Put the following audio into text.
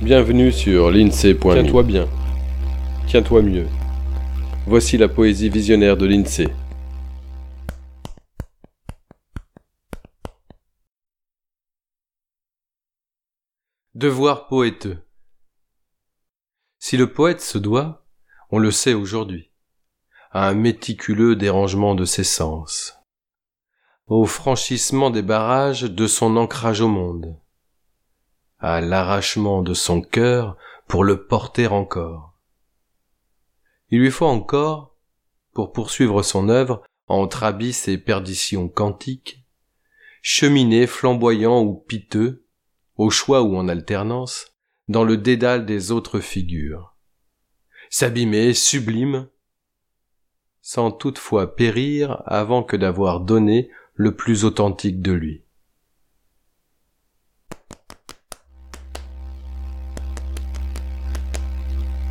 Bienvenue sur l'INSEE.me. Tiens-toi bien. Tiens-toi mieux. Voici la poésie visionnaire de l'INSEE. Devoir poéteux. Si le poète se doit, on le sait aujourd'hui, à un méticuleux dérangement de ses sens, au franchissement des barrages de son ancrage au monde, à l'arrachement de son cœur pour le porter encore. Il lui faut encore, pour poursuivre son œuvre entre abysses et perditions quantiques, cheminer flamboyant ou piteux, au choix ou en alternance, dans le dédale des autres figures. S'abîmer sublime, sans toutefois périr avant que d'avoir donné le plus authentique de lui.